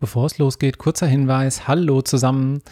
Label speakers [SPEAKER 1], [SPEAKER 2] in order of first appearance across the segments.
[SPEAKER 1] Bevor es losgeht, kurzer Hinweis. Hallo zusammen.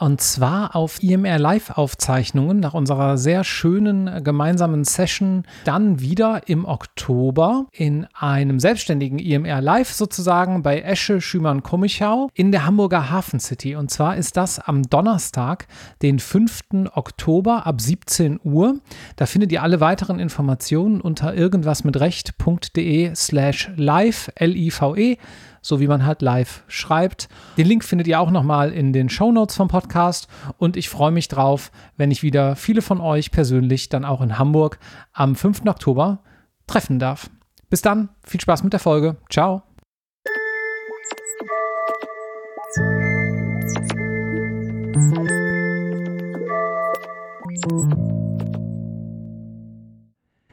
[SPEAKER 1] Und zwar auf IMR Live-Aufzeichnungen nach unserer sehr schönen gemeinsamen Session dann wieder im Oktober in einem selbstständigen IMR Live sozusagen bei Esche Schümann Kommichau in der Hamburger Hafen City. Und zwar ist das am Donnerstag, den 5. Oktober ab 17 Uhr. Da findet ihr alle weiteren Informationen unter irgendwasmitrecht.de slash live, L-I-V-E so wie man halt live schreibt. Den Link findet ihr auch nochmal in den Show Notes vom Podcast und ich freue mich drauf, wenn ich wieder viele von euch persönlich dann auch in Hamburg am 5. Oktober treffen darf. Bis dann, viel Spaß mit der Folge. Ciao.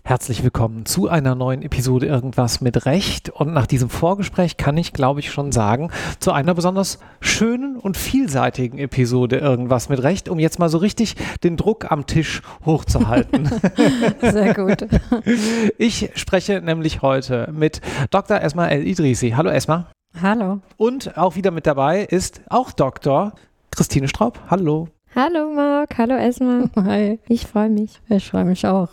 [SPEAKER 1] Herzlich willkommen zu einer neuen Episode Irgendwas mit Recht. Und nach diesem Vorgespräch kann ich, glaube ich, schon sagen, zu einer besonders schönen und vielseitigen Episode Irgendwas mit Recht, um jetzt mal so richtig den Druck am Tisch hochzuhalten.
[SPEAKER 2] Sehr gut.
[SPEAKER 1] Ich spreche nämlich heute mit Dr. Esma El-Idrisi. Hallo Esma.
[SPEAKER 2] Hallo.
[SPEAKER 1] Und auch wieder mit dabei ist auch Dr. Christine Straub. Hallo.
[SPEAKER 2] Hallo Marc, hallo Esma.
[SPEAKER 3] Hi.
[SPEAKER 2] Ich freue mich.
[SPEAKER 3] Ich freue mich auch.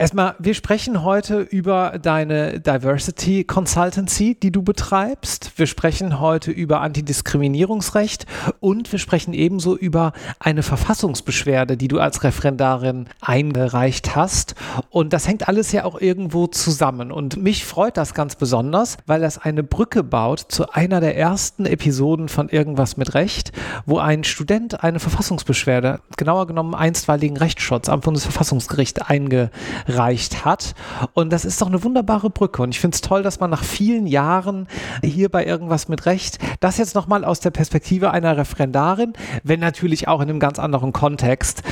[SPEAKER 1] Erstmal, wir sprechen heute über deine Diversity Consultancy, die du betreibst. Wir sprechen heute über Antidiskriminierungsrecht und wir sprechen ebenso über eine Verfassungsbeschwerde, die du als Referendarin eingereicht hast. Und das hängt alles ja auch irgendwo zusammen. Und mich freut das ganz besonders, weil das eine Brücke baut zu einer der ersten Episoden von Irgendwas mit Recht, wo ein Student eine Verfassungsbeschwerde, genauer genommen einstweiligen Rechtsschutz am Bundesverfassungsgericht eingereicht erreicht hat. Und das ist doch eine wunderbare Brücke. Und ich finde es toll, dass man nach vielen Jahren hier bei irgendwas mit Recht das jetzt nochmal aus der Perspektive einer Referendarin, wenn natürlich auch in einem ganz anderen Kontext,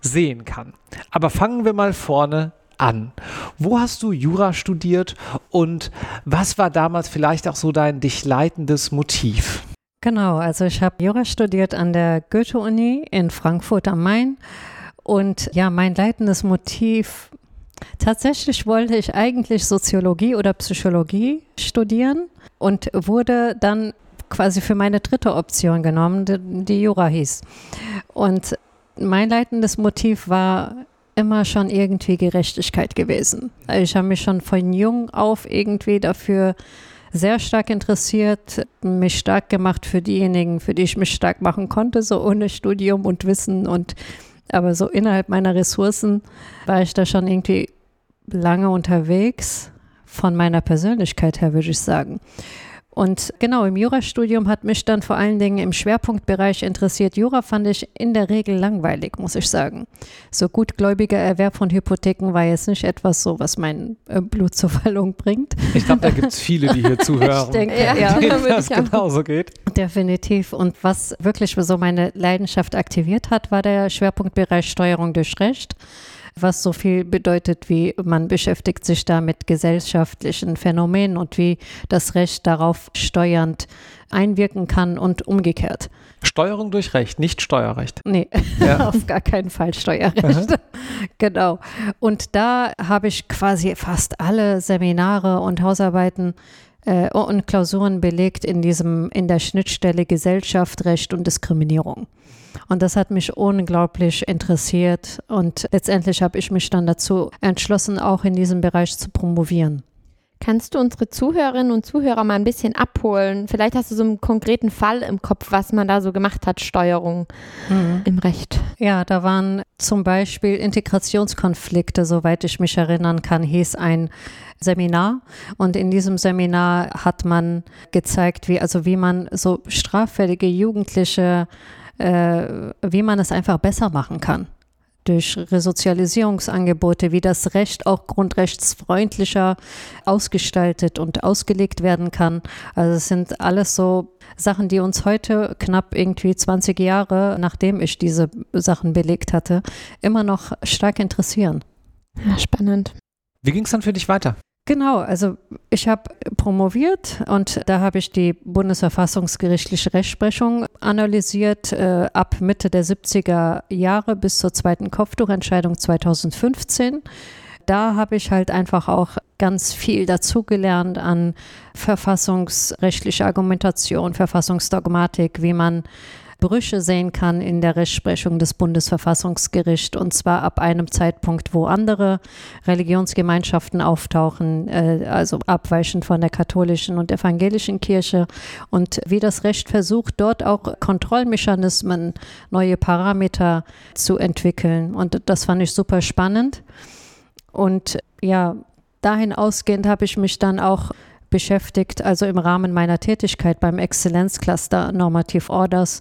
[SPEAKER 1] sehen kann. Aber fangen wir mal vorne an. Wo hast du Jura studiert und was war damals vielleicht auch so dein dich leitendes Motiv?
[SPEAKER 3] Genau, also ich habe Jura studiert an der Goethe-Uni in Frankfurt am Main. Und ja, mein leitendes Motiv Tatsächlich wollte ich eigentlich Soziologie oder Psychologie studieren und wurde dann quasi für meine dritte Option genommen, die, Jura hieß. Und mein leitendes Motiv war immer schon irgendwie Gerechtigkeit gewesen. Ich habe mich schon von jung auf irgendwie dafür sehr stark interessiert, mich stark gemacht für diejenigen, für die ich mich stark machen konnte, so ohne Studium und Wissen und aber so innerhalb meiner Ressourcen war ich da schon irgendwie lange unterwegs, von meiner Persönlichkeit her, würde ich sagen. Und genau, im Jurastudium hat mich dann vor allen Dingen im Schwerpunktbereich interessiert. Jura fand ich in der Regel langweilig, muss ich sagen. So gutgläubiger Erwerb von Hypotheken war jetzt nicht etwas so, was mein äh, Blut zur Wallung bringt.
[SPEAKER 1] Ich glaube, da gibt es viele, die hier zuhören.
[SPEAKER 3] ich denke, ja, ja
[SPEAKER 1] denen das genauso geht.
[SPEAKER 3] Definitiv. Und was wirklich so meine Leidenschaft aktiviert hat, war der Schwerpunktbereich Steuerung durch Recht was so viel bedeutet wie man beschäftigt sich da mit gesellschaftlichen Phänomenen und wie das Recht darauf steuernd einwirken kann und umgekehrt.
[SPEAKER 1] Steuerung durch Recht, nicht Steuerrecht.
[SPEAKER 3] Nee, ja. auf gar keinen Fall Steuerrecht. Aha. genau. Und da habe ich quasi fast alle Seminare und Hausarbeiten äh, und Klausuren belegt in diesem, in der Schnittstelle Gesellschaft, Recht und Diskriminierung. Und das hat mich unglaublich interessiert und letztendlich habe ich mich dann dazu entschlossen, auch in diesem Bereich zu promovieren.
[SPEAKER 2] Kannst du unsere Zuhörerinnen und Zuhörer mal ein bisschen abholen? Vielleicht hast du so einen konkreten Fall im Kopf, was man da so gemacht hat, Steuerung mhm. im Recht.
[SPEAKER 3] Ja, da waren zum Beispiel Integrationskonflikte, soweit ich mich erinnern kann, hieß ein Seminar. Und in diesem Seminar hat man gezeigt, wie, also wie man so straffällige Jugendliche äh, wie man es einfach besser machen kann. Durch Resozialisierungsangebote, wie das Recht auch grundrechtsfreundlicher ausgestaltet und ausgelegt werden kann. Also es sind alles so Sachen, die uns heute knapp irgendwie 20 Jahre, nachdem ich diese Sachen belegt hatte, immer noch stark interessieren.
[SPEAKER 2] Ja, spannend.
[SPEAKER 1] Wie ging es dann für dich weiter?
[SPEAKER 3] Genau, also ich habe promoviert und da habe ich die bundesverfassungsgerichtliche Rechtsprechung analysiert äh, ab Mitte der 70er Jahre bis zur zweiten Kopftuchentscheidung 2015. Da habe ich halt einfach auch ganz viel dazugelernt an verfassungsrechtlicher Argumentation, Verfassungsdogmatik, wie man Brüche sehen kann in der Rechtsprechung des Bundesverfassungsgerichts und zwar ab einem Zeitpunkt, wo andere Religionsgemeinschaften auftauchen, äh, also abweichend von der katholischen und evangelischen Kirche. Und wie das Recht versucht, dort auch Kontrollmechanismen, neue Parameter zu entwickeln. Und das fand ich super spannend. Und ja, dahin ausgehend habe ich mich dann auch beschäftigt, also im Rahmen meiner Tätigkeit beim Exzellenzcluster Normative Orders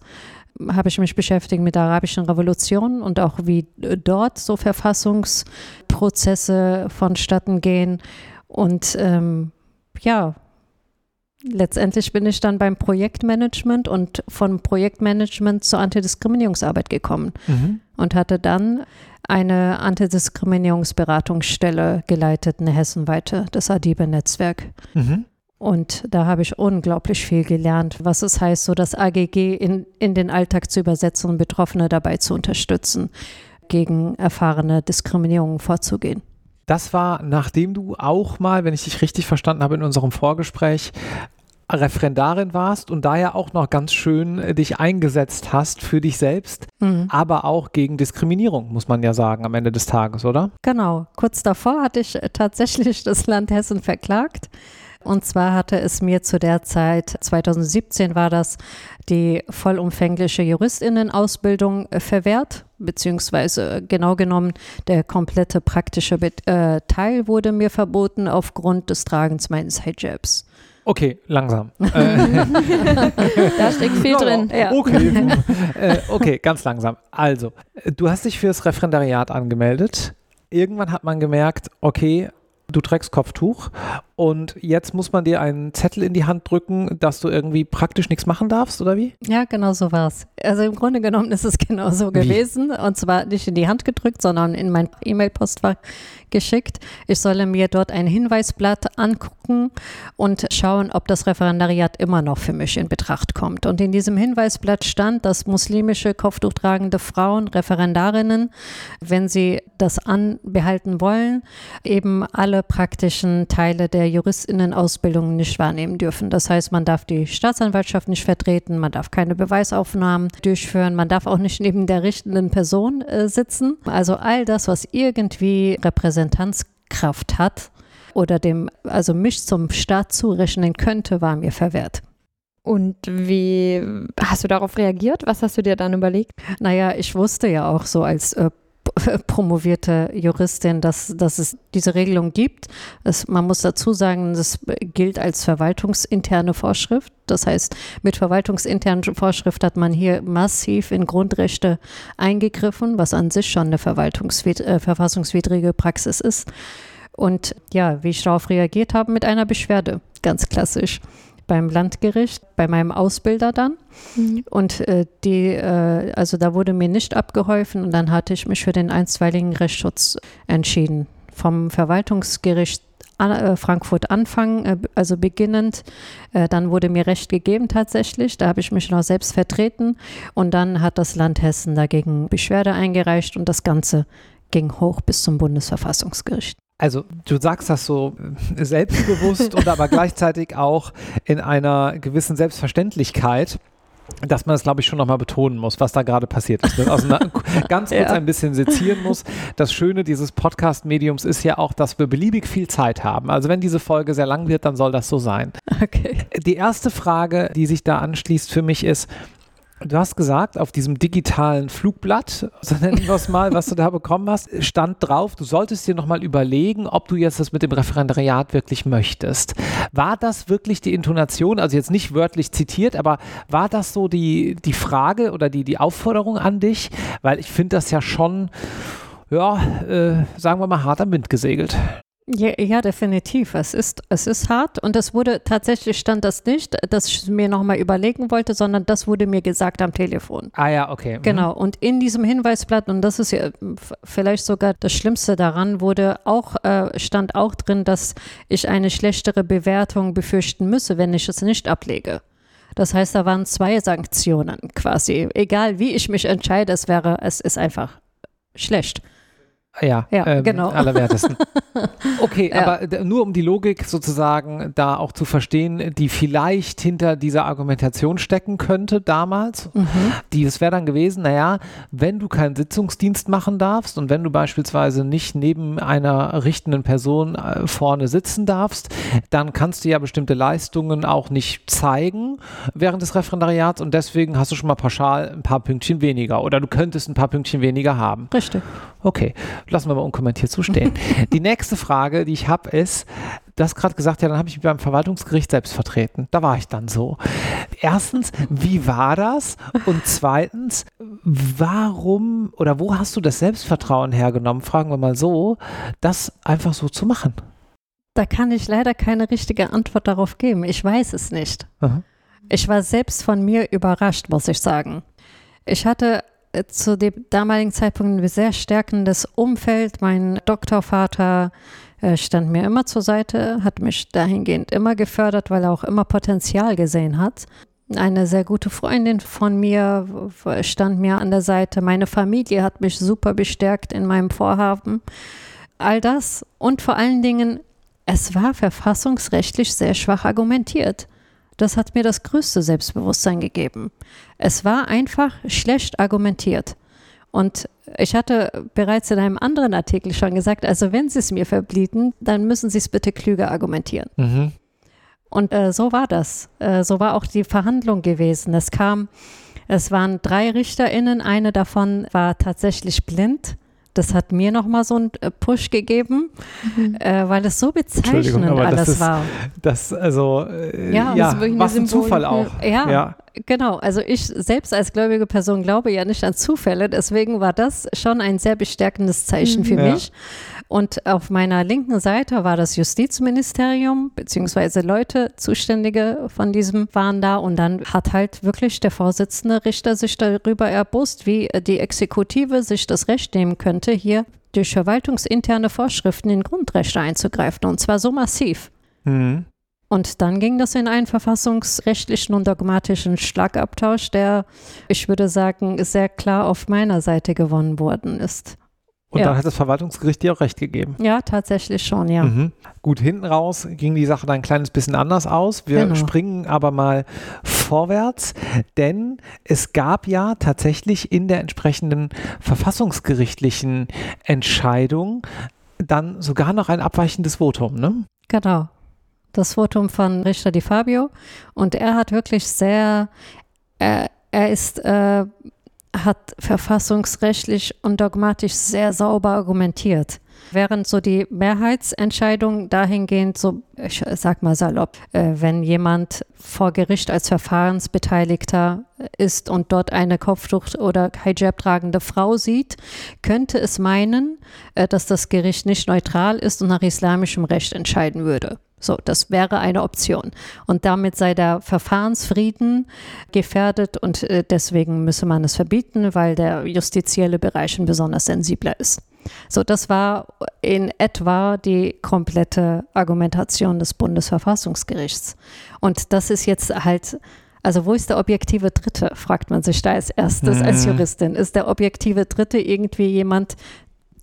[SPEAKER 3] habe ich mich beschäftigt mit der arabischen Revolution und auch wie dort so Verfassungsprozesse vonstatten gehen. Und ähm, ja, letztendlich bin ich dann beim Projektmanagement und von Projektmanagement zur Antidiskriminierungsarbeit gekommen mhm. und hatte dann eine Antidiskriminierungsberatungsstelle geleitet, eine hessenweite, das Adibe-Netzwerk. Mhm. Und da habe ich unglaublich viel gelernt, was es heißt, so das AGG in, in den Alltag zu übersetzen und Betroffene dabei zu unterstützen, gegen erfahrene Diskriminierungen vorzugehen.
[SPEAKER 1] Das war, nachdem du auch mal, wenn ich dich richtig verstanden habe in unserem Vorgespräch, Referendarin warst und daher auch noch ganz schön äh, dich eingesetzt hast für dich selbst, mhm. aber auch gegen Diskriminierung, muss man ja sagen, am Ende des Tages, oder?
[SPEAKER 3] Genau. Kurz davor hatte ich äh, tatsächlich das Land Hessen verklagt. Und zwar hatte es mir zu der Zeit, 2017 war das, die vollumfängliche Juristinnenausbildung äh, verwehrt, beziehungsweise genau genommen der komplette praktische Teil wurde mir verboten aufgrund des Tragens meines Hijabs.
[SPEAKER 1] Okay, langsam.
[SPEAKER 2] da steckt viel drin.
[SPEAKER 1] Ja. Okay, äh, okay, ganz langsam. Also, du hast dich fürs Referendariat angemeldet. Irgendwann hat man gemerkt, okay, du trägst Kopftuch und jetzt muss man dir einen Zettel in die Hand drücken, dass du irgendwie praktisch nichts machen darfst, oder wie?
[SPEAKER 3] Ja, genau so war es. Also im Grunde genommen ist es genau so gewesen und zwar nicht in die Hand gedrückt, sondern in mein E-Mail-Postfach geschickt. Ich solle mir dort ein Hinweisblatt angucken und schauen, ob das Referendariat immer noch für mich in Betracht kommt. Und in diesem Hinweisblatt stand, dass muslimische kopftuchtragende Frauen, Referendarinnen, wenn sie das anbehalten wollen, eben alle praktischen Teile der Juristinnenausbildung nicht wahrnehmen dürfen. Das heißt, man darf die Staatsanwaltschaft nicht vertreten, man darf keine Beweisaufnahmen durchführen, man darf auch nicht neben der richtenden Person äh, sitzen. Also all das, was irgendwie Repräsentanzkraft hat oder dem, also mich zum Staat zurechnen könnte, war mir verwehrt.
[SPEAKER 2] Und wie hast du darauf reagiert? Was hast du dir dann überlegt?
[SPEAKER 3] Naja, ich wusste ja auch so als äh, promovierte Juristin, dass, dass es diese Regelung gibt. Es, man muss dazu sagen, das gilt als verwaltungsinterne Vorschrift. Das heißt, mit verwaltungsinternen Vorschrift hat man hier massiv in Grundrechte eingegriffen, was an sich schon eine äh, verfassungswidrige Praxis ist. Und ja, wie ich darauf reagiert habe, mit einer Beschwerde, ganz klassisch beim Landgericht, bei meinem Ausbilder dann. Mhm. Und äh, die, äh, also da wurde mir nicht abgeholfen und dann hatte ich mich für den einstweiligen Rechtsschutz entschieden. Vom Verwaltungsgericht äh, Frankfurt anfangen, äh, also beginnend. Äh, dann wurde mir Recht gegeben tatsächlich. Da habe ich mich noch selbst vertreten. Und dann hat das Land Hessen dagegen Beschwerde eingereicht und das Ganze ging hoch bis zum Bundesverfassungsgericht.
[SPEAKER 1] Also du sagst das so äh, selbstbewusst und aber gleichzeitig auch in einer gewissen Selbstverständlichkeit dass man das, glaube ich, schon nochmal betonen muss, was da gerade passiert ist. Also ganz kurz ja. ein bisschen sezieren muss. Das Schöne dieses Podcast-Mediums ist ja auch, dass wir beliebig viel Zeit haben. Also wenn diese Folge sehr lang wird, dann soll das so sein. Okay. Die erste Frage, die sich da anschließt für mich ist, Du hast gesagt, auf diesem digitalen Flugblatt, so nennen wir es mal, was du da bekommen hast, stand drauf, du solltest dir nochmal überlegen, ob du jetzt das mit dem Referendariat wirklich möchtest. War das wirklich die Intonation, also jetzt nicht wörtlich zitiert, aber war das so die, die Frage oder die, die Aufforderung an dich? Weil ich finde das ja schon, ja, äh, sagen wir mal, hart am Wind gesegelt.
[SPEAKER 3] Ja, ja, definitiv. Es ist, es ist hart und es wurde tatsächlich stand das nicht, dass ich mir nochmal überlegen wollte, sondern das wurde mir gesagt am Telefon.
[SPEAKER 1] Ah ja, okay.
[SPEAKER 3] Mhm. Genau. Und in diesem Hinweisblatt, und das ist ja vielleicht sogar das Schlimmste daran, wurde auch, äh, stand auch drin, dass ich eine schlechtere Bewertung befürchten müsse, wenn ich es nicht ablege. Das heißt, da waren zwei Sanktionen quasi. Egal wie ich mich entscheide, es wäre, es ist einfach schlecht.
[SPEAKER 1] Ja,
[SPEAKER 3] Ja,
[SPEAKER 1] ähm,
[SPEAKER 3] genau.
[SPEAKER 1] allerwertesten. Okay,
[SPEAKER 3] Ja.
[SPEAKER 1] aber d- nur um die Logik sozusagen da auch zu verstehen, die vielleicht hinter dieser Argumentation stecken könnte damals,
[SPEAKER 3] Mhm.
[SPEAKER 1] die es wäre dann gewesen, naja, wenn du keinen Sitzungsdienst machen darfst und wenn du beispielsweise nicht neben einer richtenden Person äh, vorne sitzen darfst, dann kannst du ja bestimmte Leistungen auch nicht zeigen während des Referendariats und deswegen hast du schon mal pauschal ein paar Pünktchen weniger oder du könntest ein paar Pünktchen weniger haben.
[SPEAKER 3] Richtig.
[SPEAKER 1] Okay, lassen wir mal unkommentiert so stehen. die nächste Frage, die ich habe, ist, du hast gerade gesagt, ja, dann habe ich mich beim Verwaltungsgericht selbst vertreten. Da war ich dann so. Erstens, wie war das? Und zweitens, warum oder wo hast du das Selbstvertrauen hergenommen, fragen wir mal so, das einfach so zu machen?
[SPEAKER 3] Da kann ich leider keine richtige Antwort darauf geben. Ich weiß es nicht.
[SPEAKER 1] Aha.
[SPEAKER 3] Ich war selbst von mir überrascht, muss ich sagen. Ich hatte zu dem damaligen Zeitpunkt ein sehr stärkendes Umfeld. Mein Doktorvater äh, stand mir immer zur Seite, hat mich dahingehend immer gefördert, weil er auch immer Potenzial gesehen hat. Eine sehr gute Freundin von mir stand mir an der Seite. Meine Familie hat mich super bestärkt in meinem Vorhaben. All das und vor allen Dingen, es war verfassungsrechtlich sehr schwach argumentiert. Das hat mir das größte Selbstbewusstsein gegeben. Es war einfach schlecht argumentiert. Und ich hatte bereits in einem anderen Artikel schon gesagt, also wenn Sie es mir verbieten, dann müssen Sie es bitte klüger argumentieren.
[SPEAKER 1] Mhm.
[SPEAKER 3] Und äh, so war das. Äh, so war auch die Verhandlung gewesen. Es kam, es waren drei RichterInnen, eine davon war tatsächlich blind. Das hat mir nochmal so einen äh, Push gegeben, äh, weil es so bezeichnend
[SPEAKER 1] aber das
[SPEAKER 3] alles
[SPEAKER 1] ist-
[SPEAKER 3] war.
[SPEAKER 1] Das, also, äh,
[SPEAKER 3] Ja,
[SPEAKER 1] ja,
[SPEAKER 3] das
[SPEAKER 2] ist wirklich eine
[SPEAKER 1] was ein
[SPEAKER 2] Symbol-
[SPEAKER 1] Zufall auch.
[SPEAKER 3] Ja,
[SPEAKER 1] Ja.
[SPEAKER 3] Genau. Also ich selbst als gläubige Person glaube ja nicht an Zufälle. Deswegen war das schon ein sehr bestärkendes Zeichen für
[SPEAKER 1] Ja.
[SPEAKER 3] mich. Und auf meiner linken Seite war das Justizministerium, beziehungsweise Leute, Zuständige von diesem waren da. Und dann hat halt wirklich der Vorsitzende Richter sich darüber erbost, wie die Exekutive sich das Recht nehmen könnte, hier durch verwaltungsinterne Vorschriften in Grundrechte einzugreifen. Und zwar so massiv.
[SPEAKER 1] Mhm.
[SPEAKER 3] Und dann ging das in einen verfassungsrechtlichen und dogmatischen Schlagabtausch, der, ich würde sagen, sehr klar auf meiner Seite gewonnen worden ist.
[SPEAKER 1] Und
[SPEAKER 3] Ja.
[SPEAKER 1] dann hat das Verwaltungsgericht dir auch recht gegeben.
[SPEAKER 3] Ja, tatsächlich schon, ja.
[SPEAKER 1] Mhm. Gut, hinten raus ging die Sache dann ein kleines bisschen anders aus. Wir
[SPEAKER 3] Genau.
[SPEAKER 1] springen aber mal vorwärts, denn es gab ja tatsächlich in der entsprechenden verfassungsgerichtlichen Entscheidung dann sogar noch ein abweichendes Votum, ne?
[SPEAKER 3] Genau. Das Votum von Richter Di Fabio. Und er hat wirklich sehr, er, er ist, äh, hat verfassungsrechtlich und dogmatisch sehr sauber argumentiert. Während so die Mehrheitsentscheidung dahingehend so, ich sag mal salopp, äh, wenn jemand vor Gericht als Verfahrensbeteiligter ist und dort eine Kopftuch- oder Hijab tragende Frau sieht, könnte es meinen, äh, dass das Gericht nicht neutral ist und nach islamischem Recht entscheiden würde. So, das wäre eine Option. Und damit sei der Verfahrensfrieden gefährdet und äh, deswegen müsse man es verbieten, weil der justizielle Bereich ein besonders sensibler ist. So, das war in etwa die komplette Argumentation des Bundesverfassungsgerichts. Und das ist jetzt halt, also wo ist der objektive Dritte, fragt man sich da als erstes als
[SPEAKER 1] Mhm.
[SPEAKER 3] Juristin. Ist der objektive Dritte irgendwie jemand,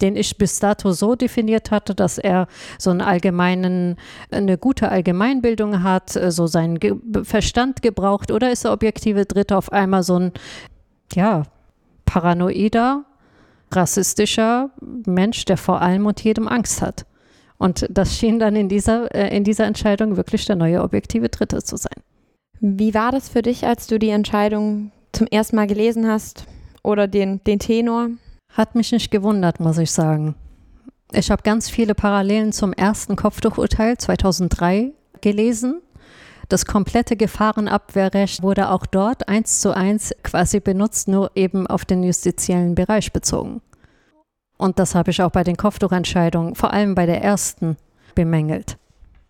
[SPEAKER 3] den ich bis dato so definiert hatte, dass er so einen allgemeinen, eine gute Allgemeinbildung hat, so seinen Ge Verstand gebraucht, oder ist der objektive Dritte auf einmal so ein, ja, paranoider, rassistischer Mensch, der vor allem und jedem Angst hat? Und das schien dann in dieser, äh, in dieser Entscheidung wirklich der neue objektive Dritte zu sein.
[SPEAKER 2] Wie war das für dich, als du die Entscheidung zum ersten Mal gelesen hast oder den, den Tenor?
[SPEAKER 3] Hat mich nicht gewundert, muss ich sagen. Ich habe ganz viele Parallelen zum ersten Kopftuchurteil 2003 gelesen. Das komplette Gefahrenabwehrrecht wurde auch dort eins zu eins quasi benutzt, nur eben auf den justiziellen Bereich bezogen. Und das habe ich auch bei den Kopftuchentscheidungen, vor allem bei der ersten, bemängelt.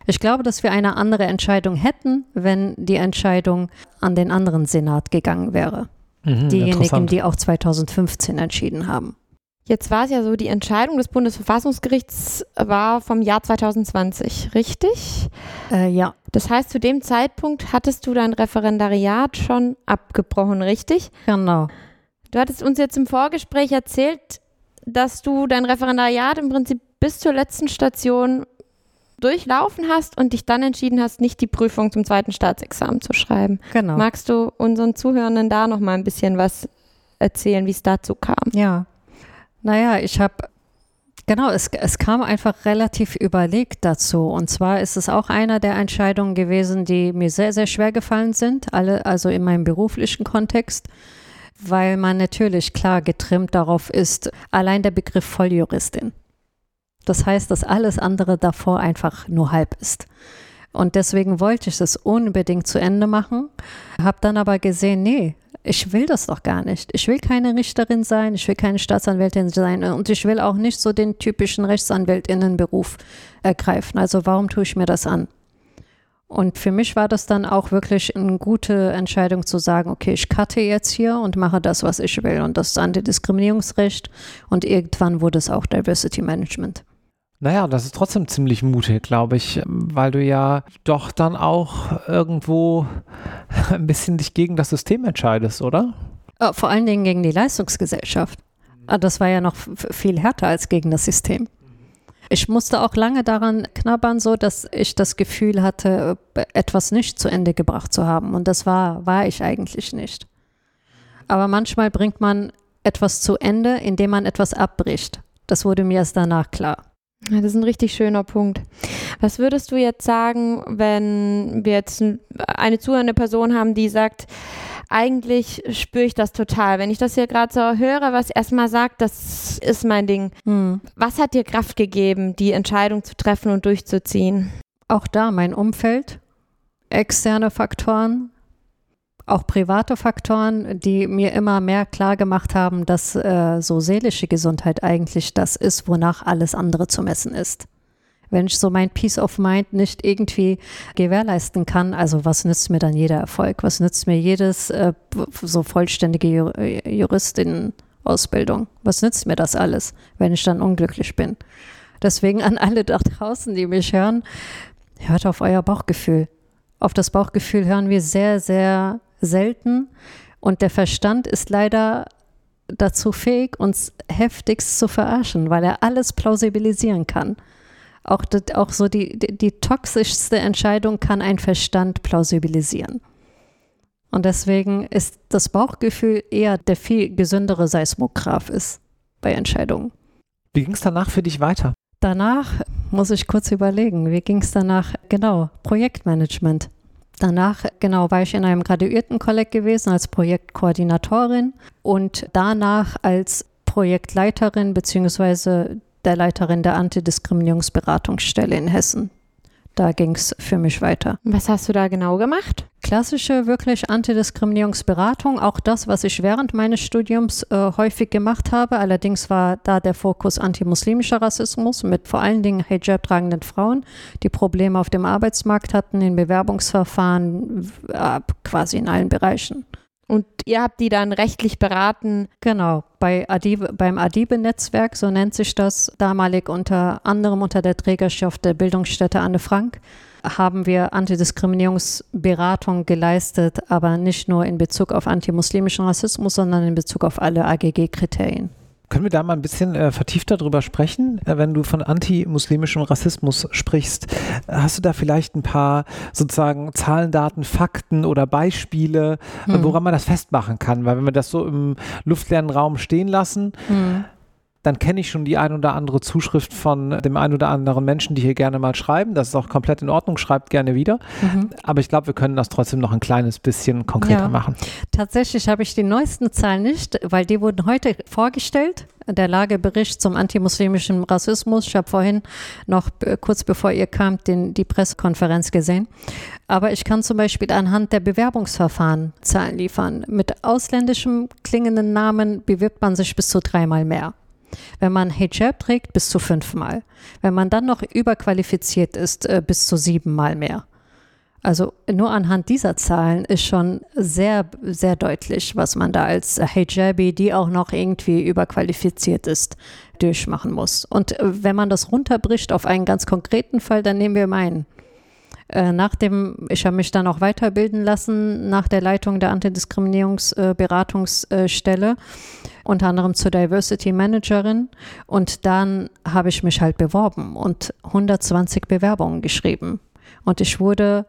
[SPEAKER 3] Ich glaube, dass wir eine andere Entscheidung hätten, wenn die Entscheidung an den anderen Senat gegangen wäre.
[SPEAKER 1] Mhm,
[SPEAKER 3] Diejenigen, die auch 2015 entschieden haben.
[SPEAKER 2] Jetzt war es ja so, die Entscheidung des Bundesverfassungsgerichts war vom Jahr 2020, richtig?
[SPEAKER 3] Äh, ja,
[SPEAKER 2] Das heißt, zu dem Zeitpunkt hattest du dein Referendariat schon abgebrochen, richtig?
[SPEAKER 3] genau.
[SPEAKER 2] Du hattest uns jetzt im Vorgespräch erzählt, dass du dein Referendariat im Prinzip bis zur letzten Station durchlaufen hast und dich dann entschieden hast, nicht die Prüfung zum zweiten Staatsexamen zu schreiben.
[SPEAKER 3] Genau.
[SPEAKER 2] Magst du unseren Zuhörenden da noch mal ein bisschen was erzählen, wie es dazu kam?
[SPEAKER 3] Ja. Naja, ich habe Genau, es, es kam einfach relativ überlegt dazu. Und zwar ist es auch einer der Entscheidungen gewesen, die mir sehr, sehr schwer gefallen sind, alle, also in meinem beruflichen Kontext, weil man natürlich klar getrimmt darauf ist, allein der Begriff Volljuristin. Das heißt, dass alles andere davor einfach nur halb ist. Und deswegen wollte ich es unbedingt zu Ende machen, habe dann aber gesehen, nee, ich will das doch gar nicht. Ich will keine Richterin sein, ich will keine Staatsanwältin sein und ich will auch nicht so den typischen Rechtsanwältinnenberuf ergreifen. Also warum tue ich mir das an? Und für mich war das dann auch wirklich eine gute Entscheidung zu sagen, okay, ich cutte jetzt hier und mache das, was ich will. Und das Antidiskriminierungsrecht und irgendwann wurde es auch Diversity Management.
[SPEAKER 1] Naja, das ist trotzdem ziemlich mutig, glaube ich, weil du ja doch dann auch irgendwo ein bisschen dich gegen das System entscheidest, oder?
[SPEAKER 3] Äh, vor allen Dingen gegen die Leistungsgesellschaft. Ah, das war ja noch viel härter als gegen das System. Ich musste auch lange daran knabbern, so dass ich das Gefühl hatte, etwas nicht zu Ende gebracht zu haben. Und das war, war ich eigentlich nicht. Aber manchmal bringt man etwas zu Ende, indem man etwas abbricht. Das wurde mir erst danach klar.
[SPEAKER 2] Ja, das ist ein richtig schöner Punkt. Was würdest du jetzt sagen, wenn wir jetzt eine zuhörende Person haben, die sagt, eigentlich spüre ich das total. Wenn ich das hier gerade so höre, was erstmal sagt, das ist mein Ding. Hm. Was hat dir Kraft gegeben, die Entscheidung zu treffen und durchzuziehen?
[SPEAKER 3] Auch da mein Umfeld, externe Faktoren, auch private Faktoren, die mir immer mehr klar gemacht haben, dass äh, so seelische Gesundheit eigentlich das ist, wonach alles andere zu messen ist. Wenn ich so mein Peace of Mind nicht irgendwie gewährleisten kann, also was nützt mir dann jeder Erfolg? Was nützt mir jedes äh, so vollständige Jur Juristin-Ausbildung? Was nützt mir das alles, wenn ich dann unglücklich bin? Deswegen an alle da draußen, die mich hören, hört auf euer Bauchgefühl. Auf das Bauchgefühl hören wir sehr, sehr selten. Und der Verstand ist leider dazu fähig, uns heftigst zu verarschen, weil er alles plausibilisieren kann. Auch, das, auch so die, die, die toxischste Entscheidung kann ein Verstand plausibilisieren. Und deswegen ist das Bauchgefühl eher der viel gesündere Seismograph ist bei Entscheidungen.
[SPEAKER 1] Wie ging es danach für dich weiter?
[SPEAKER 3] Danach muss ich kurz überlegen, wie ging es danach? Genau, Projektmanagement. Danach, genau, war ich in einem Graduiertenkolleg gewesen als Projektkoordinatorin und danach als Projektleiterin bzw. der Leiterin der Antidiskriminierungsberatungsstelle in Hessen. Da ging es für mich weiter.
[SPEAKER 2] Was hast du da genau gemacht?
[SPEAKER 3] Klassische, wirklich Antidiskriminierungsberatung, auch das, was ich während meines Studiums äh, häufig gemacht habe. Allerdings war da der Fokus antimuslimischer Rassismus mit vor allen Dingen Hijab tragenden Frauen, die Probleme auf dem Arbeitsmarkt hatten, in Bewerbungsverfahren, äh, quasi in allen Bereichen.
[SPEAKER 2] Und ihr habt die dann rechtlich beraten?
[SPEAKER 3] Genau, bei Adibe, beim Adibe-Netzwerk, so nennt sich das, damalig unter anderem unter der Trägerschaft der Bildungsstätte Anne Frank, haben wir Antidiskriminierungsberatung geleistet, aber nicht nur in Bezug auf antimuslimischen Rassismus, sondern in Bezug auf alle AGG-Kriterien.
[SPEAKER 1] Können wir da mal ein bisschen äh, vertiefter drüber sprechen? Äh, wenn du von antimuslimischem Rassismus sprichst, hast du da vielleicht ein paar sozusagen Zahlen, Daten, Fakten oder Beispiele, äh, hm. woran man das festmachen kann? Weil wenn wir das so im luftleeren Raum stehen lassen, hm dann kenne ich schon die ein oder andere Zuschrift von dem ein oder anderen Menschen, die hier gerne mal schreiben. Das ist auch komplett in Ordnung, schreibt gerne wieder. Mhm. Aber ich glaube, wir können das trotzdem noch ein kleines bisschen konkreter ja. machen.
[SPEAKER 3] Tatsächlich habe ich die neuesten Zahlen nicht, weil die wurden heute vorgestellt. Der Lagebericht zum antimuslimischen Rassismus. Ich habe vorhin noch kurz bevor ihr kamt den, die Pressekonferenz gesehen. Aber ich kann zum Beispiel anhand der Bewerbungsverfahren Zahlen liefern. Mit ausländischem klingenden Namen bewirbt man sich bis zu dreimal mehr. Wenn man Hijab trägt, bis zu fünfmal. Wenn man dann noch überqualifiziert ist, äh, bis zu siebenmal mehr. Also nur anhand dieser Zahlen ist schon sehr, sehr deutlich, was man da als Hijabi, die auch noch irgendwie überqualifiziert ist, durchmachen muss. Und äh, wenn man das runterbricht auf einen ganz konkreten Fall, dann nehmen wir meinen. Äh, nach dem, ich habe mich dann auch weiterbilden lassen nach der Leitung der Antidiskriminierungsberatungsstelle, unter anderem zur Diversity Managerin. Und dann habe ich mich halt beworben und 120 Bewerbungen geschrieben. Und ich wurde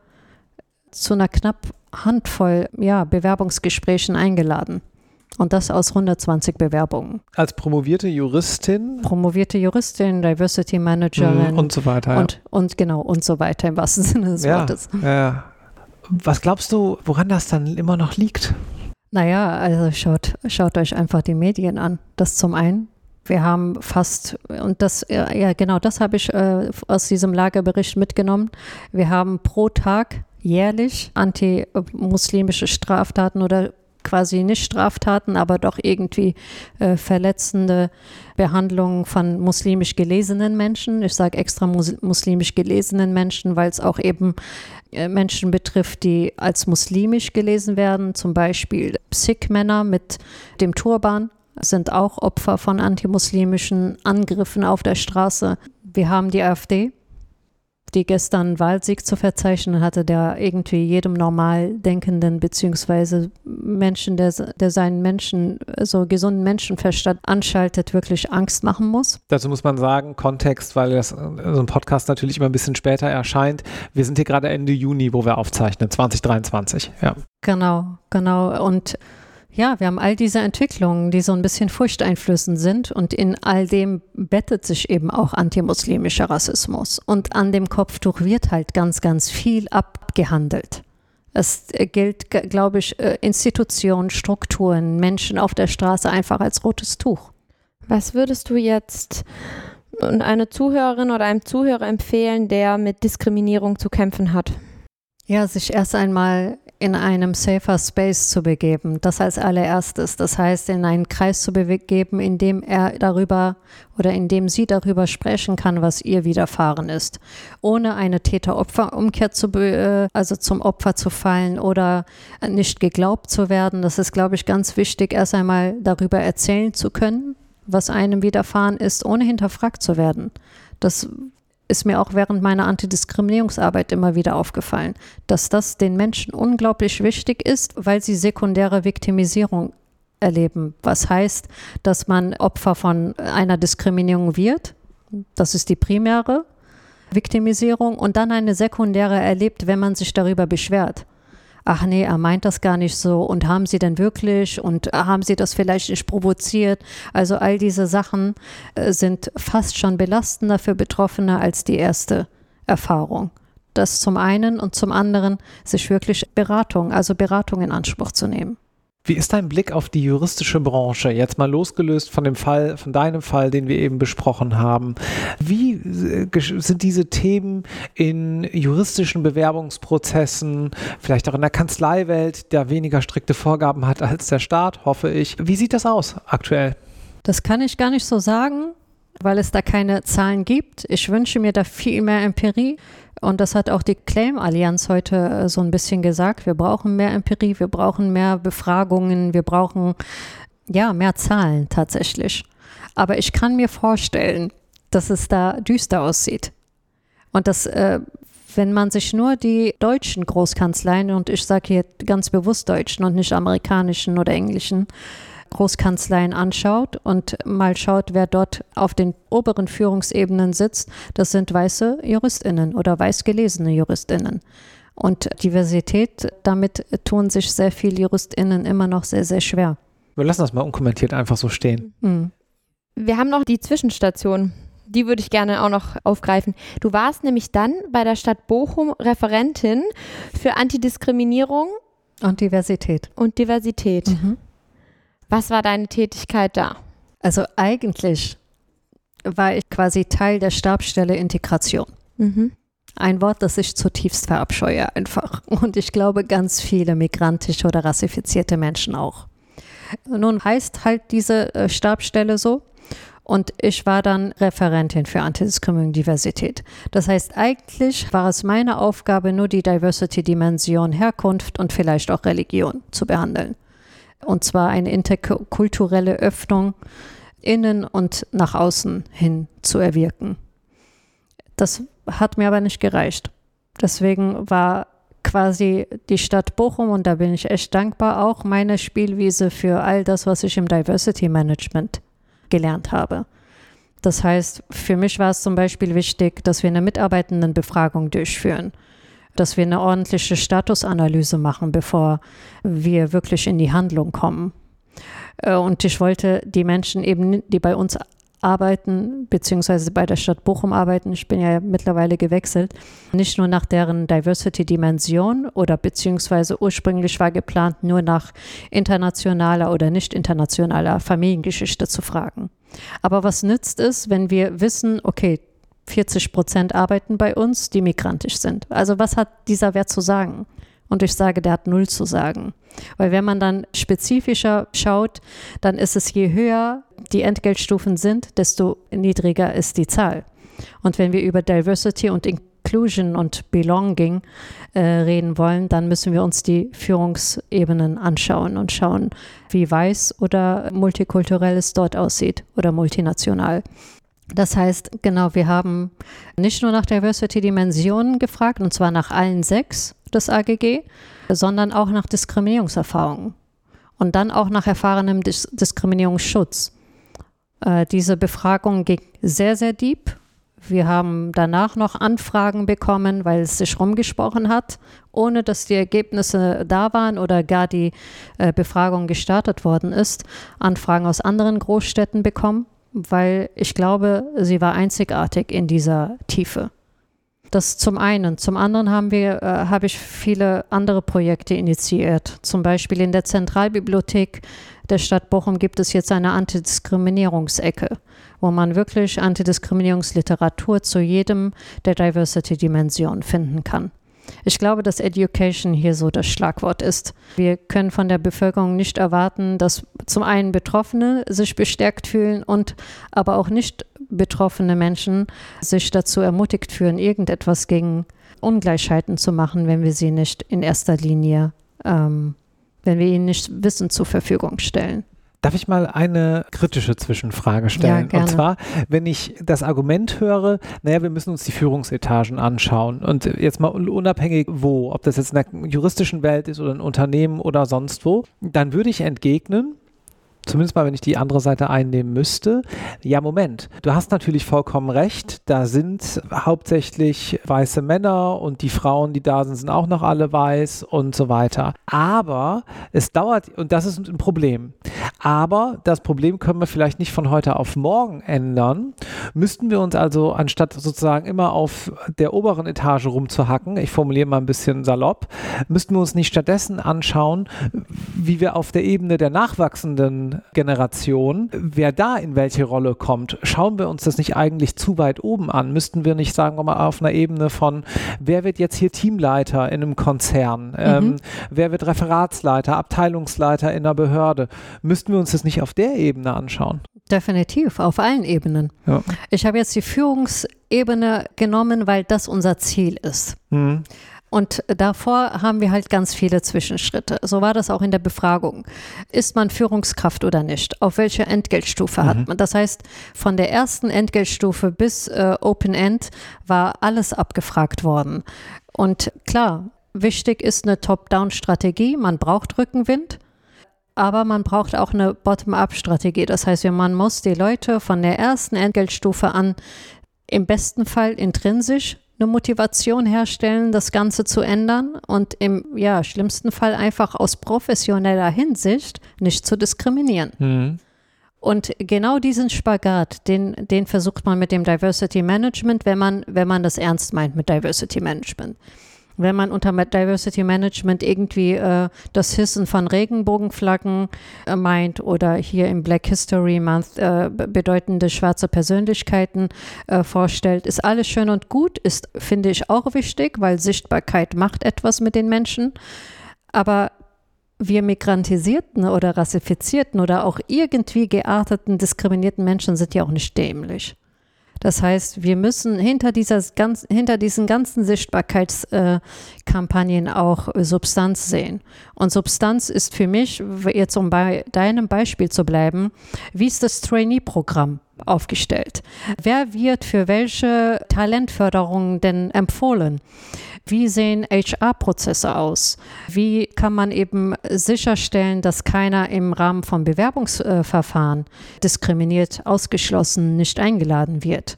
[SPEAKER 3] zu einer knapp Handvoll ja, Bewerbungsgesprächen eingeladen. Und das aus 120 Bewerbungen.
[SPEAKER 1] Als promovierte Juristin?
[SPEAKER 3] Promovierte Juristin, Diversity Managerin.
[SPEAKER 1] Mm, und so weiter.
[SPEAKER 3] Ja. Und, und genau, und so weiter im wahrsten Sinne des
[SPEAKER 1] ja,
[SPEAKER 3] Wortes.
[SPEAKER 1] Ja. Was glaubst du, woran das dann immer noch liegt?
[SPEAKER 3] Naja, also schaut, schaut euch einfach die Medien an. Das zum einen. Wir haben fast, und das, ja genau, das habe ich äh, aus diesem Lagerbericht mitgenommen. Wir haben pro Tag jährlich antimuslimische Straftaten oder quasi nicht Straftaten, aber doch irgendwie äh, verletzende Behandlungen von muslimisch gelesenen Menschen. Ich sage extra mus muslimisch gelesenen Menschen, weil es auch eben äh, Menschen betrifft, die als muslimisch gelesen werden. Zum Beispiel Sikh-Männer mit dem Turban sind auch Opfer von antimuslimischen Angriffen auf der Straße. Wir haben die AfD, die gestern Wahlsieg zu verzeichnen hatte, der irgendwie jedem normal denkenden beziehungsweise Menschen, der, der seinen Menschen, so gesunden Menschenverstand anschaltet, wirklich Angst machen muss.
[SPEAKER 1] Dazu muss man sagen, Kontext, weil das, so ein Podcast natürlich immer ein bisschen später erscheint. Wir sind hier gerade Ende Juni, wo wir aufzeichnen, 2023. Ja.
[SPEAKER 3] Genau, genau. Und ja, wir haben all diese Entwicklungen, die so ein bisschen furchteinflößend sind und in all dem bettet sich eben auch antimuslimischer Rassismus. Und an dem Kopftuch wird halt ganz, ganz viel abgehandelt. Es gilt, glaube ich, äh, Institutionen, Strukturen, Menschen auf der Straße einfach als rotes Tuch.
[SPEAKER 2] Was würdest du jetzt einer Zuhörerin oder einem Zuhörer empfehlen, der mit Diskriminierung zu kämpfen hat?
[SPEAKER 3] Ja, sich erst einmal in einem safer Space zu begeben. Das als allererstes. Das heißt, in einen Kreis zu begeben, in dem er darüber oder in dem sie darüber sprechen kann, was ihr widerfahren ist. Ohne eine Täter-Opfer-Umkehr zu, äh, also zum Opfer zu fallen oder nicht geglaubt zu werden. Das ist, glaube ich, ganz wichtig, erst einmal darüber erzählen zu können, was einem widerfahren ist, ohne hinterfragt zu werden. Das ist mir auch während meiner Antidiskriminierungsarbeit immer wieder aufgefallen, dass das den Menschen unglaublich wichtig ist, weil sie sekundäre Viktimisierung erleben. Was heißt, dass man Opfer von einer Diskriminierung wird. Das ist die primäre Viktimisierung und dann eine sekundäre erlebt, wenn man sich darüber beschwert ach nee, er meint das gar nicht so und haben sie denn wirklich und haben sie das vielleicht nicht provoziert? Also all diese Sachen äh, sind fast schon belastender für Betroffene als die erste Erfahrung. Das zum einen und zum anderen sich wirklich Beratung, also Beratung in Anspruch zu nehmen.
[SPEAKER 1] Wie ist dein Blick auf die juristische Branche? Jetzt mal losgelöst von dem Fall, von deinem Fall, den wir eben besprochen haben. Wie äh, sind diese Themen in juristischen Bewerbungsprozessen, vielleicht auch in der Kanzleiwelt, der weniger strikte Vorgaben hat als der Staat, hoffe ich. Wie sieht das aus aktuell?
[SPEAKER 3] Das kann ich gar nicht so sagen, weil es da keine Zahlen gibt. Ich wünsche mir da viel mehr Empirie. Und das hat auch die Claim-Allianz heute äh, so ein bisschen gesagt. Wir brauchen mehr Empirie, wir brauchen mehr Befragungen, wir brauchen ja mehr Zahlen tatsächlich. Aber ich kann mir vorstellen, dass es da düster aussieht. Und dass, äh, wenn man sich nur die deutschen Großkanzleien, und ich sage hier ganz bewusst deutschen und nicht amerikanischen oder englischen, Großkanzleien anschaut und mal schaut, wer dort auf den oberen Führungsebenen sitzt, das sind weiße Juristinnen oder weiß gelesene Juristinnen. Und Diversität, damit tun sich sehr viele Juristinnen immer noch sehr, sehr schwer.
[SPEAKER 1] Wir lassen das mal unkommentiert einfach so stehen. Mhm.
[SPEAKER 2] Wir haben noch die Zwischenstation. Die würde ich gerne auch noch aufgreifen. Du warst nämlich dann bei der Stadt Bochum Referentin für Antidiskriminierung
[SPEAKER 3] und Diversität.
[SPEAKER 2] Und Diversität. Mhm. Was war deine Tätigkeit da?
[SPEAKER 3] Also eigentlich war ich quasi Teil der Stabstelle Integration. Mhm. Ein Wort, das ich zutiefst verabscheue einfach. Und ich glaube, ganz viele migrantische oder rassifizierte Menschen auch. Nun heißt halt diese äh, Stabstelle so. Und ich war dann Referentin für Antidiskriminierung und Diversität. Das heißt, eigentlich war es meine Aufgabe, nur die Diversity-Dimension Herkunft und vielleicht auch Religion zu behandeln und zwar eine interkulturelle Öffnung innen und nach außen hin zu erwirken. Das hat mir aber nicht gereicht. Deswegen war quasi die Stadt Bochum, und da bin ich echt dankbar, auch meine Spielwiese für all das, was ich im Diversity Management gelernt habe. Das heißt, für mich war es zum Beispiel wichtig, dass wir eine Mitarbeitendenbefragung durchführen, dass wir eine ordentliche Statusanalyse machen, bevor wir wirklich in die Handlung kommen. Äh, und ich wollte die Menschen eben, die bei uns arbeiten, beziehungsweise bei der Stadt Bochum arbeiten, ich bin ja mittlerweile gewechselt, nicht nur nach deren Diversity-Dimension oder beziehungsweise ursprünglich war geplant, nur nach internationaler oder nicht internationaler Familiengeschichte zu fragen. Aber was nützt es, wenn wir wissen, okay, 40 Prozent arbeiten bei uns, die migrantisch sind. Also was hat dieser Wert zu sagen? Und ich sage, der hat null zu sagen. Weil wenn man dann spezifischer schaut, dann ist es, je höher die Entgeltstufen sind, desto niedriger ist die Zahl. Und wenn wir über Diversity und Inclusion und Belonging äh, reden wollen, dann müssen wir uns die Führungsebenen anschauen und schauen, wie weiß oder multikulturell es dort aussieht oder multinational. Das heißt, genau, wir haben nicht nur nach Diversity-Dimensionen gefragt, und zwar nach allen sechs, des AGG, sondern auch nach Diskriminierungserfahrungen und dann auch nach erfahrenem Dis Diskriminierungsschutz. Äh, diese Befragung ging sehr, sehr deep. Wir haben danach noch Anfragen bekommen, weil es sich rumgesprochen hat, ohne dass die Ergebnisse da waren oder gar die äh, Befragung gestartet worden ist. Anfragen aus anderen Großstädten bekommen, weil ich glaube, sie war einzigartig in dieser Tiefe. Das zum einen. Zum anderen haben wir, äh, habe ich viele andere Projekte initiiert. Zum Beispiel in der Zentralbibliothek der Stadt Bochum gibt es jetzt eine Antidiskriminierungsecke, wo man wirklich Antidiskriminierungsliteratur zu jedem der Diversity-Dimensionen finden kann. Ich glaube, dass Education hier so das Schlagwort ist. Wir können von der Bevölkerung nicht erwarten, dass zum einen Betroffene sich bestärkt fühlen und aber auch nicht betroffene Menschen sich dazu ermutigt fühlen, irgendetwas gegen Ungleichheiten zu machen, wenn wir sie nicht in erster Linie, ähm, wenn wir ihnen nicht Wissen zur Verfügung stellen.
[SPEAKER 1] Darf ich mal eine kritische Zwischenfrage stellen?
[SPEAKER 3] Ja,
[SPEAKER 1] und zwar, wenn ich das Argument höre, naja, wir müssen uns die Führungsetagen anschauen und jetzt mal unabhängig wo, ob das jetzt in der juristischen Welt ist oder ein Unternehmen oder sonst wo, dann würde ich entgegnen, zumindest mal, wenn ich die andere Seite einnehmen müsste. Ja, Moment, du hast natürlich vollkommen recht. Da sind hauptsächlich weiße Männer und die Frauen, die da sind, sind auch noch alle weiß und so weiter. Aber es dauert, und das ist ein Problem. Aber das Problem können wir vielleicht nicht von heute auf morgen ändern. Müssten wir uns also, anstatt sozusagen immer auf der oberen Etage rumzuhacken, ich formuliere mal ein bisschen salopp, müssten wir uns nicht stattdessen anschauen, wie wir auf der Ebene der nachwachsenden Generation, wer da in welche Rolle kommt, schauen wir uns das nicht eigentlich zu weit oben an? Müssten wir nicht, sagen wir mal, auf einer Ebene von, wer wird jetzt hier Teamleiter in einem Konzern? Mhm. Ähm, wer wird Referatsleiter, Abteilungsleiter in einer Behörde? Müssten wir uns das nicht auf der Ebene anschauen?
[SPEAKER 3] Definitiv, auf allen Ebenen. Ja. Ich habe jetzt die Führungsebene genommen, weil das unser Ziel ist. Mhm. Und davor haben wir halt ganz viele Zwischenschritte. So war das auch in der Befragung. Ist man Führungskraft oder nicht? Auf welcher Entgeltstufe mhm. hat man? Das heißt, von der ersten Entgeltstufe bis äh, Open End war alles abgefragt worden. Und klar, wichtig ist eine Top-Down-Strategie. Man braucht Rückenwind. Aber man braucht auch eine Bottom-up-Strategie. Das heißt, man muss die Leute von der ersten Entgeltstufe an im besten Fall intrinsisch eine Motivation herstellen, das Ganze zu ändern und im ja, schlimmsten Fall einfach aus professioneller Hinsicht nicht zu diskriminieren. Mhm. Und genau diesen Spagat, den, den versucht man mit dem Diversity Management, wenn man, wenn man das ernst meint mit Diversity Management wenn man unter Diversity Management irgendwie äh, das Hissen von Regenbogenflaggen äh, meint oder hier im Black History Month äh, bedeutende schwarze Persönlichkeiten äh, vorstellt, ist alles schön und gut, ist, finde ich, auch wichtig, weil Sichtbarkeit macht etwas mit den Menschen. Aber wir migrantisierten oder rassifizierten oder auch irgendwie gearteten, diskriminierten Menschen sind ja auch nicht dämlich. Das heißt, wir müssen hinter, dieser ganz, hinter diesen ganzen Sichtbarkeitskampagnen äh, auch Substanz sehen. Und Substanz ist für mich, jetzt um bei deinem Beispiel zu bleiben, wie ist das Trainee-Programm? aufgestellt? Wer wird für welche Talentförderung denn empfohlen? Wie sehen HR-Prozesse aus? Wie kann man eben sicherstellen, dass keiner im Rahmen von Bewerbungsverfahren diskriminiert, ausgeschlossen, nicht eingeladen wird?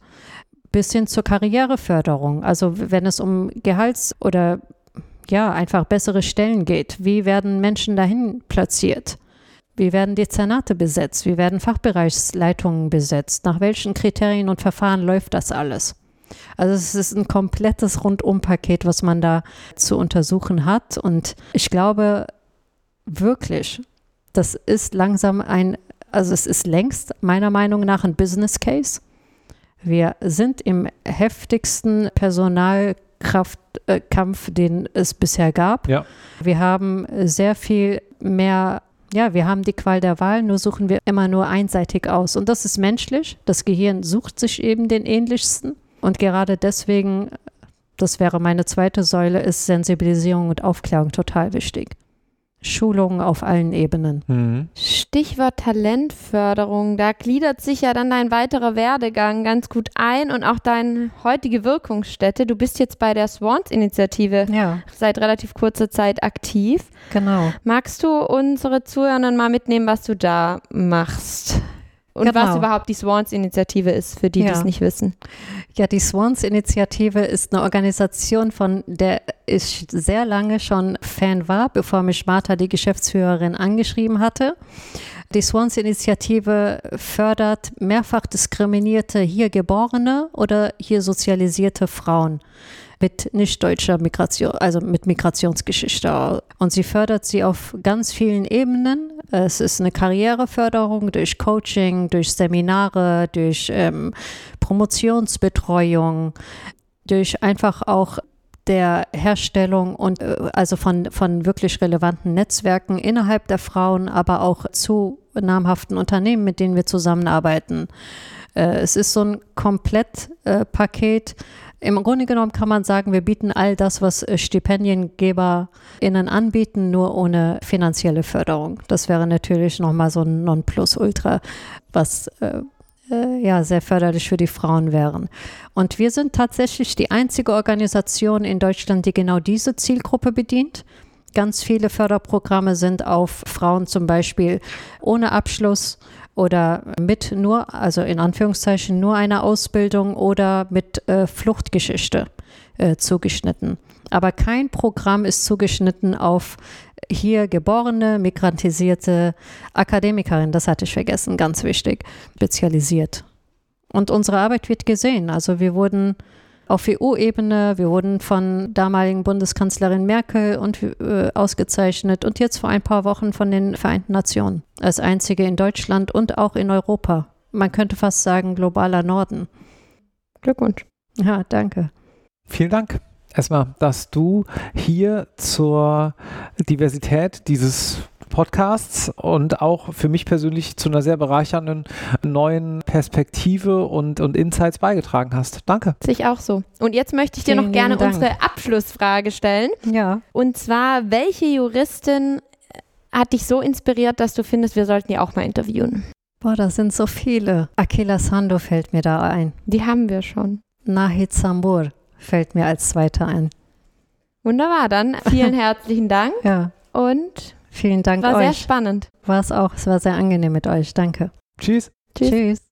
[SPEAKER 3] Bis hin zur Karriereförderung. Also wenn es um Gehalts- oder ja, einfach bessere Stellen geht. Wie werden Menschen dahin platziert? Wie werden Dezernate besetzt? Wie werden Fachbereichsleitungen besetzt? Nach welchen Kriterien und Verfahren läuft das alles? Also es ist ein komplettes Rundumpaket, was man da zu untersuchen hat. Und ich glaube wirklich, das ist langsam ein, also es ist längst meiner Meinung nach ein Business Case. Wir sind im heftigsten Personalkraftkampf, den es bisher gab.
[SPEAKER 1] Ja.
[SPEAKER 3] Wir haben sehr viel mehr ja, wir haben die Qual der Wahl, nur suchen wir immer nur einseitig aus. Und das ist menschlich. Das Gehirn sucht sich eben den ähnlichsten. Und gerade deswegen, das wäre meine zweite Säule, ist Sensibilisierung und Aufklärung total wichtig. Schulungen auf allen Ebenen.
[SPEAKER 1] Mhm.
[SPEAKER 2] Stichwort Talentförderung, da gliedert sich ja dann dein weiterer Werdegang ganz gut ein und auch deine heutige Wirkungsstätte. Du bist jetzt bei der Swans-Initiative
[SPEAKER 3] Ja,
[SPEAKER 2] seit relativ kurzer Zeit aktiv.
[SPEAKER 3] genau.
[SPEAKER 2] Magst du unsere Zuhörenden mal mitnehmen, was du da machst? Und
[SPEAKER 3] Genau.
[SPEAKER 2] was überhaupt die Swans-Initiative ist, für die, die
[SPEAKER 3] Ja.
[SPEAKER 2] es nicht wissen.
[SPEAKER 3] Ja, die Swans-Initiative ist eine Organisation, von der ich sehr lange schon Fan war, bevor mich Martha, die Geschäftsführerin, angeschrieben hatte. Die Swans-Initiative fördert mehrfach diskriminierte hier geborene oder hier sozialisierte Frauen mit nicht deutscher Migration, also mit Migrationsgeschichte. Und sie fördert sie auf ganz vielen Ebenen. Es ist eine Karriereförderung durch Coaching, durch Seminare, durch ähm, Promotionsbetreuung, durch einfach auch der Herstellung und äh, also von, von wirklich relevanten Netzwerken innerhalb der Frauen, aber auch zu namhaften Unternehmen, mit denen wir zusammenarbeiten. Äh, es ist so ein Komplettpaket. Im Grunde genommen kann man sagen, wir bieten all das, was äh, StipendiengeberInnen anbieten, nur ohne finanzielle Förderung. Das wäre natürlich nochmal so ein Nonplusultra, was äh, äh, ja sehr förderlich für die Frauen wären. Und wir sind tatsächlich die einzige Organisation in Deutschland, die genau diese Zielgruppe bedient. Ganz viele Förderprogramme sind auf Frauen zum Beispiel ohne Abschluss oder mit nur, also in Anführungszeichen nur einer Ausbildung oder mit äh, Fluchtgeschichte äh, zugeschnitten. Aber kein Programm ist zugeschnitten auf hier geborene, migrantisierte Akademikerin, das hatte ich vergessen, ganz wichtig, spezialisiert. Und unsere Arbeit wird gesehen. Also wir wurden auf EU-Ebene, wir wurden von damaligen Bundeskanzlerin Merkel und, äh, ausgezeichnet und jetzt vor ein paar Wochen von den Vereinten Nationen als einzige in Deutschland und auch in Europa. Man könnte fast sagen globaler Norden.
[SPEAKER 2] Glückwunsch.
[SPEAKER 3] Ja, danke.
[SPEAKER 1] Vielen Dank. Erstmal, dass du hier zur Diversität dieses Podcasts und auch für mich persönlich zu einer sehr bereichernden neuen Perspektive und, und Insights beigetragen hast. Danke.
[SPEAKER 2] Sich auch so. Und jetzt möchte ich dir
[SPEAKER 3] Vielen
[SPEAKER 2] noch gerne
[SPEAKER 3] Dank.
[SPEAKER 2] unsere Abschlussfrage stellen.
[SPEAKER 3] Ja.
[SPEAKER 2] Und zwar, welche Juristin hat dich so inspiriert, dass du findest, wir sollten die auch mal interviewen?
[SPEAKER 3] Boah, das sind so viele. Akila Sando fällt mir da ein.
[SPEAKER 2] Die haben wir schon.
[SPEAKER 3] Nahid Sambur fällt mir als zweiter ein.
[SPEAKER 2] Wunderbar, dann vielen herzlichen Dank
[SPEAKER 3] Ja,
[SPEAKER 2] und
[SPEAKER 3] vielen Dank
[SPEAKER 2] war sehr
[SPEAKER 3] euch.
[SPEAKER 2] spannend.
[SPEAKER 3] War es auch. Es war sehr angenehm mit euch. Danke.
[SPEAKER 1] Tschüss.
[SPEAKER 2] Tschüss.
[SPEAKER 3] Tschüss.